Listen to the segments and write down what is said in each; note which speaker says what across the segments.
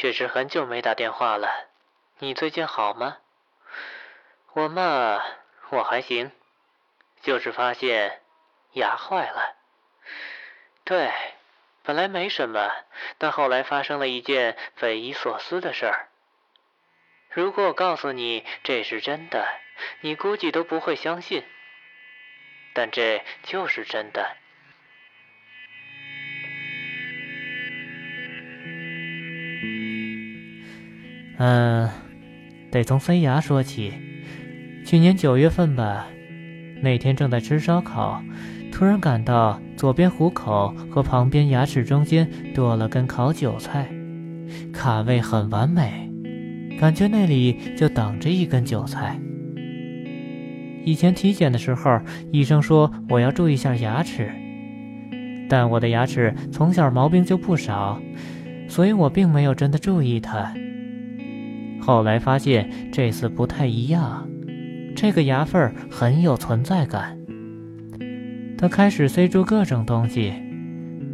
Speaker 1: 确实很久没打电话了。你最近好吗？我嘛，我还行，就是发现牙坏了。对，本来没什么，但后来发生了一件匪夷所思的事儿。如果我告诉你这是真的，你估计都不会相信。但这就是真的。
Speaker 2: 嗯，得从塞牙说起。去年九月份吧，那天正在吃烧烤，突然感到左边虎口和旁边牙齿中间多了根烤韭菜，卡位很完美，感觉那里就等着一根韭菜。以前体检的时候，医生说我要注意下牙齿，但我的牙齿从小毛病就不少，所以我并没有真的注意它。后来发现这次不太一样，这个牙缝很有存在感。他开始塞住各种东西，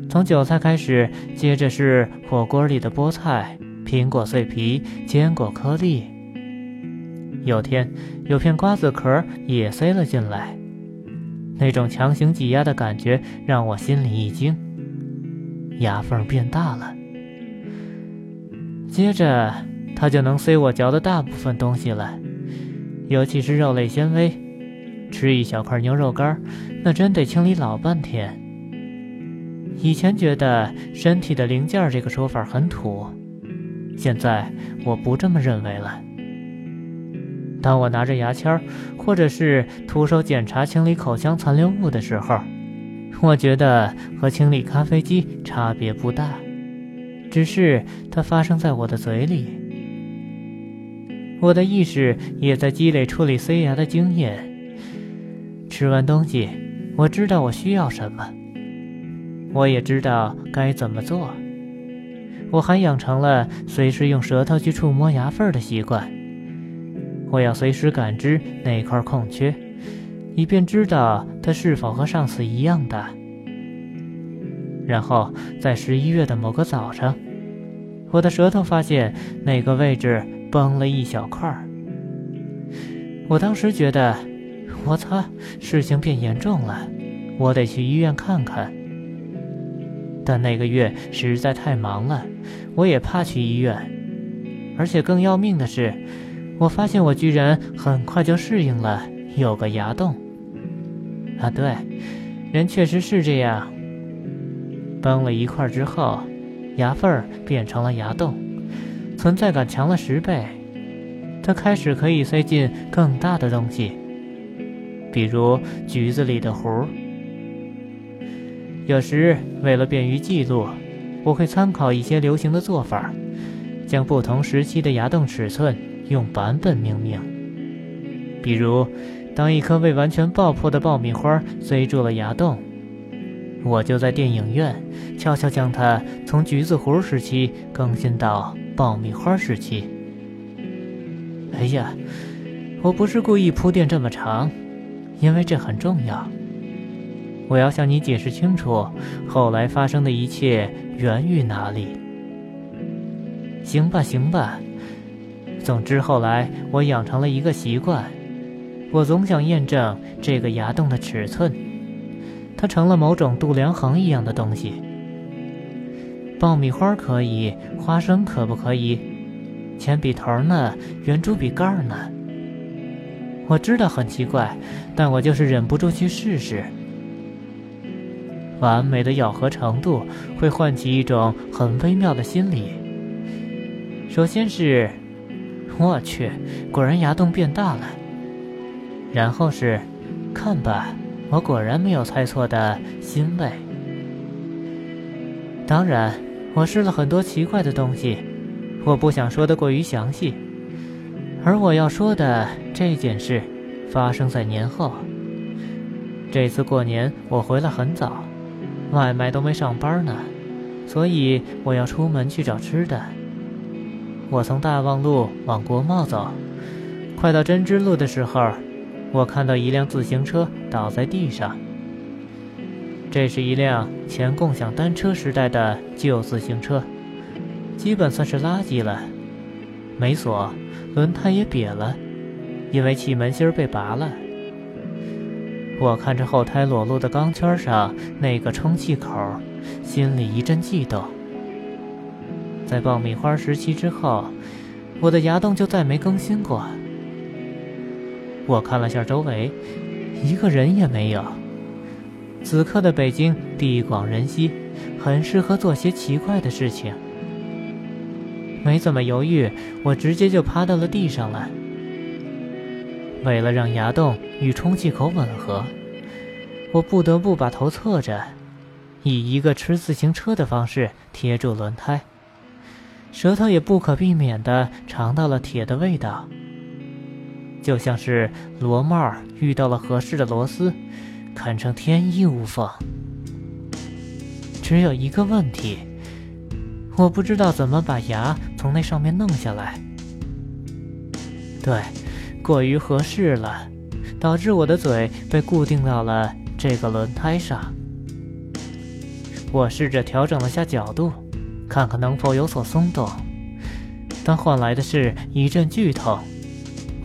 Speaker 2: 从韭菜开始，接着是火锅里的菠菜、苹果碎皮、坚果颗粒。有天有片瓜子壳也塞了进来，那种强行挤压的感觉让我心里一惊，牙缝变大了。接着。它就能塞我嚼的大部分东西了，尤其是肉类纤维。吃一小块牛肉干，那真得清理老半天。以前觉得“身体的零件”这个说法很土，现在我不这么认为了。当我拿着牙签，或者是徒手检查清理口腔残留物的时候，我觉得和清理咖啡机差别不大，只是它发生在我的嘴里。我的意识也在积累处理塞牙的经验。吃完东西，我知道我需要什么，我也知道该怎么做。我还养成了随时用舌头去触摸牙缝的习惯。我要随时感知哪块空缺，以便知道它是否和上次一样大。然后在十一月的某个早上，我的舌头发现那个位置。崩了一小块儿，我当时觉得，我操，事情变严重了，我得去医院看看。但那个月实在太忙了，我也怕去医院。而且更要命的是，我发现我居然很快就适应了有个牙洞。啊，对，人确实是这样，崩了一块之后，牙缝儿变成了牙洞。存在感强了十倍，它开始可以塞进更大的东西，比如橘子里的核。有时为了便于记录，我会参考一些流行的做法，将不同时期的牙洞尺寸用版本命名。比如，当一颗未完全爆破的爆米花塞住了牙洞，我就在电影院悄悄将它从橘子核时期更新到。爆米花时期。哎呀，我不是故意铺垫这么长，因为这很重要。我要向你解释清楚，后来发生的一切源于哪里。行吧，行吧。总之，后来我养成了一个习惯，我总想验证这个牙洞的尺寸，它成了某种度量衡一样的东西。爆米花可以，花生可不可以？铅笔头呢？圆珠笔盖呢？我知道很奇怪，但我就是忍不住去试试。完美的咬合程度会唤起一种很微妙的心理。首先是，我去，果然牙洞变大了。然后是，看吧，我果然没有猜错的欣慰。当然。我试了很多奇怪的东西，我不想说的过于详细。而我要说的这件事，发生在年后。这次过年我回来很早，外卖都没上班呢，所以我要出门去找吃的。我从大望路往国贸走，快到针织路的时候，我看到一辆自行车倒在地上。这是一辆前共享单车时代的旧自行车，基本算是垃圾了，没锁，轮胎也瘪了，因为气门芯被拔了。我看着后胎裸露的钢圈上那个充气口，心里一阵悸动。在爆米花时期之后，我的牙洞就再没更新过。我看了下周围，一个人也没有。此刻的北京地广人稀，很适合做些奇怪的事情。没怎么犹豫，我直接就趴到了地上了。为了让牙洞与充气口吻合，我不得不把头侧着，以一个吃自行车的方式贴住轮胎，舌头也不可避免地尝到了铁的味道，就像是螺帽遇到了合适的螺丝，堪称天衣无缝。只有一个问题，我不知道怎么把牙从那上面弄下来。对。过于合适了，导致我的嘴被固定到了这个轮胎上。我试着调整了下角度，看看能否有所松动，但换来的是一阵剧痛。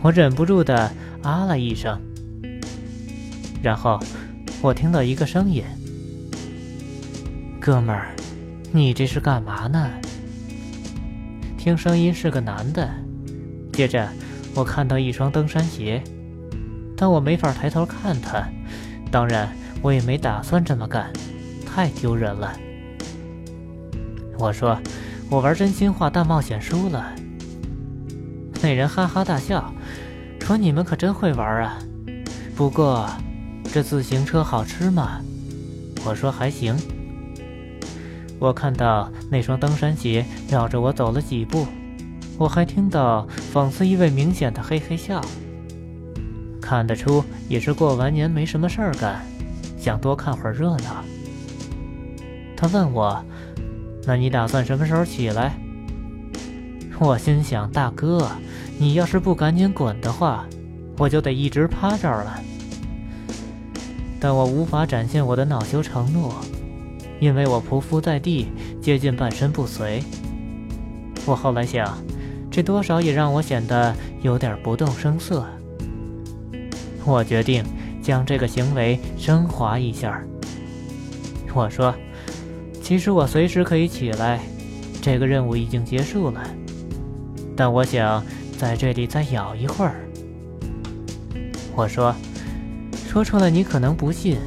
Speaker 2: 我忍不住的啊了一声，然后我听到一个声音：“哥们儿，你这是干嘛呢？”听声音是个男的，接着。我看到一双登山鞋，但我没法抬头看他。当然，我也没打算这么干，太丢人了。我说：“我玩真心话大冒险输了。”那人哈哈大笑，说：“你们可真会玩啊！不过，这自行车好吃吗？”我说：“还行。”我看到那双登山鞋绕着我走了几步。我还听到讽刺意味明显的嘿嘿笑，看得出也是过完年没什么事儿干，想多看会儿热闹。他问我：“那你打算什么时候起来？”我心想：“大哥，你要是不赶紧滚的话，我就得一直趴这儿了。”但我无法展现我的恼羞成怒，因为我匍匐在地，接近半身不遂。我后来想。这多少也让我显得有点不动声色。我决定将这个行为升华一下。我说：“其实我随时可以起来，这个任务已经结束了。但我想在这里再咬一会儿。”我说：“说出来你可能不信，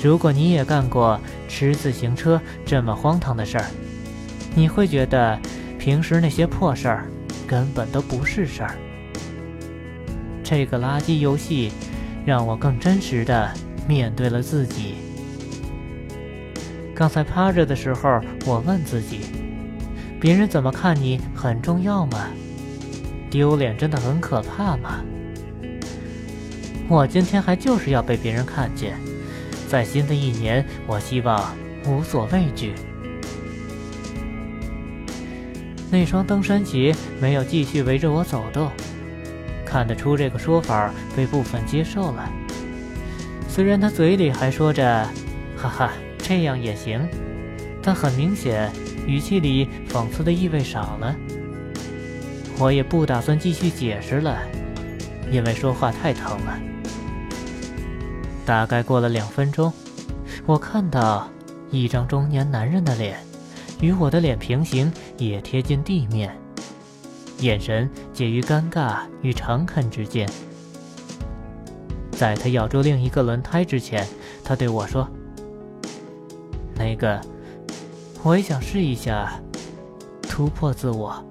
Speaker 2: 如果你也干过吃自行车这么荒唐的事儿，你会觉得……”平时那些破事儿，根本都不是事儿。这个垃圾游戏，让我更真实的面对了自己。刚才趴着的时候，我问自己：别人怎么看你很重要吗？丢脸真的很可怕吗？我今天还就是要被别人看见。在新的一年，我希望无所畏惧。那双登山鞋没有继续围着我走动，看得出这个说法被部分接受了。虽然他嘴里还说着“哈哈，这样也行”，但很明显语气里讽刺的意味少了。我也不打算继续解释了，因为说话太疼了。大概过了两分钟，我看到一张中年男人的脸。与我的脸平行，也贴近地面，眼神介于尴尬与诚恳之间。在他咬住另一个轮胎之前，他对我说：“那个，我也想试一下，突破自我。”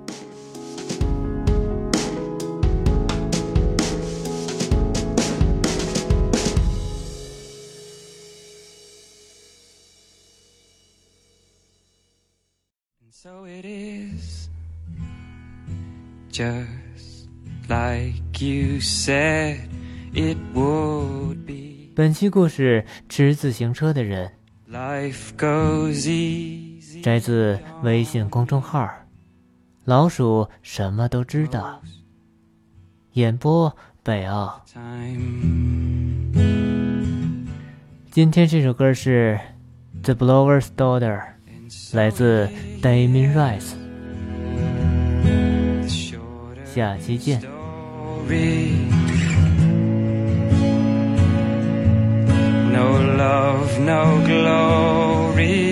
Speaker 2: Just like you said it would be。本期故事《骑自行车的人》，摘自微信公众号“老鼠什么都知道”，演播北奥。今天这首歌是《The Blower's Daughter》。来自 Damien Rice。下期见。
Speaker 3: No love, no glory.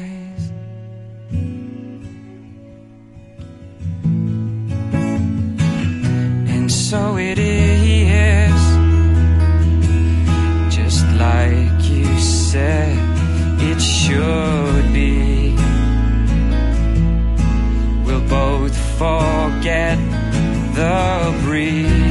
Speaker 3: So it is, just like you said it should be. We'll both forget the breeze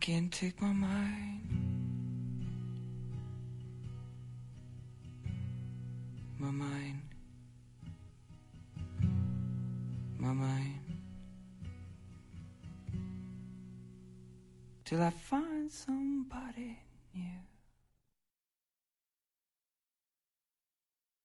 Speaker 3: Can't take my mind. My mind. My mind. Till I find somebody new.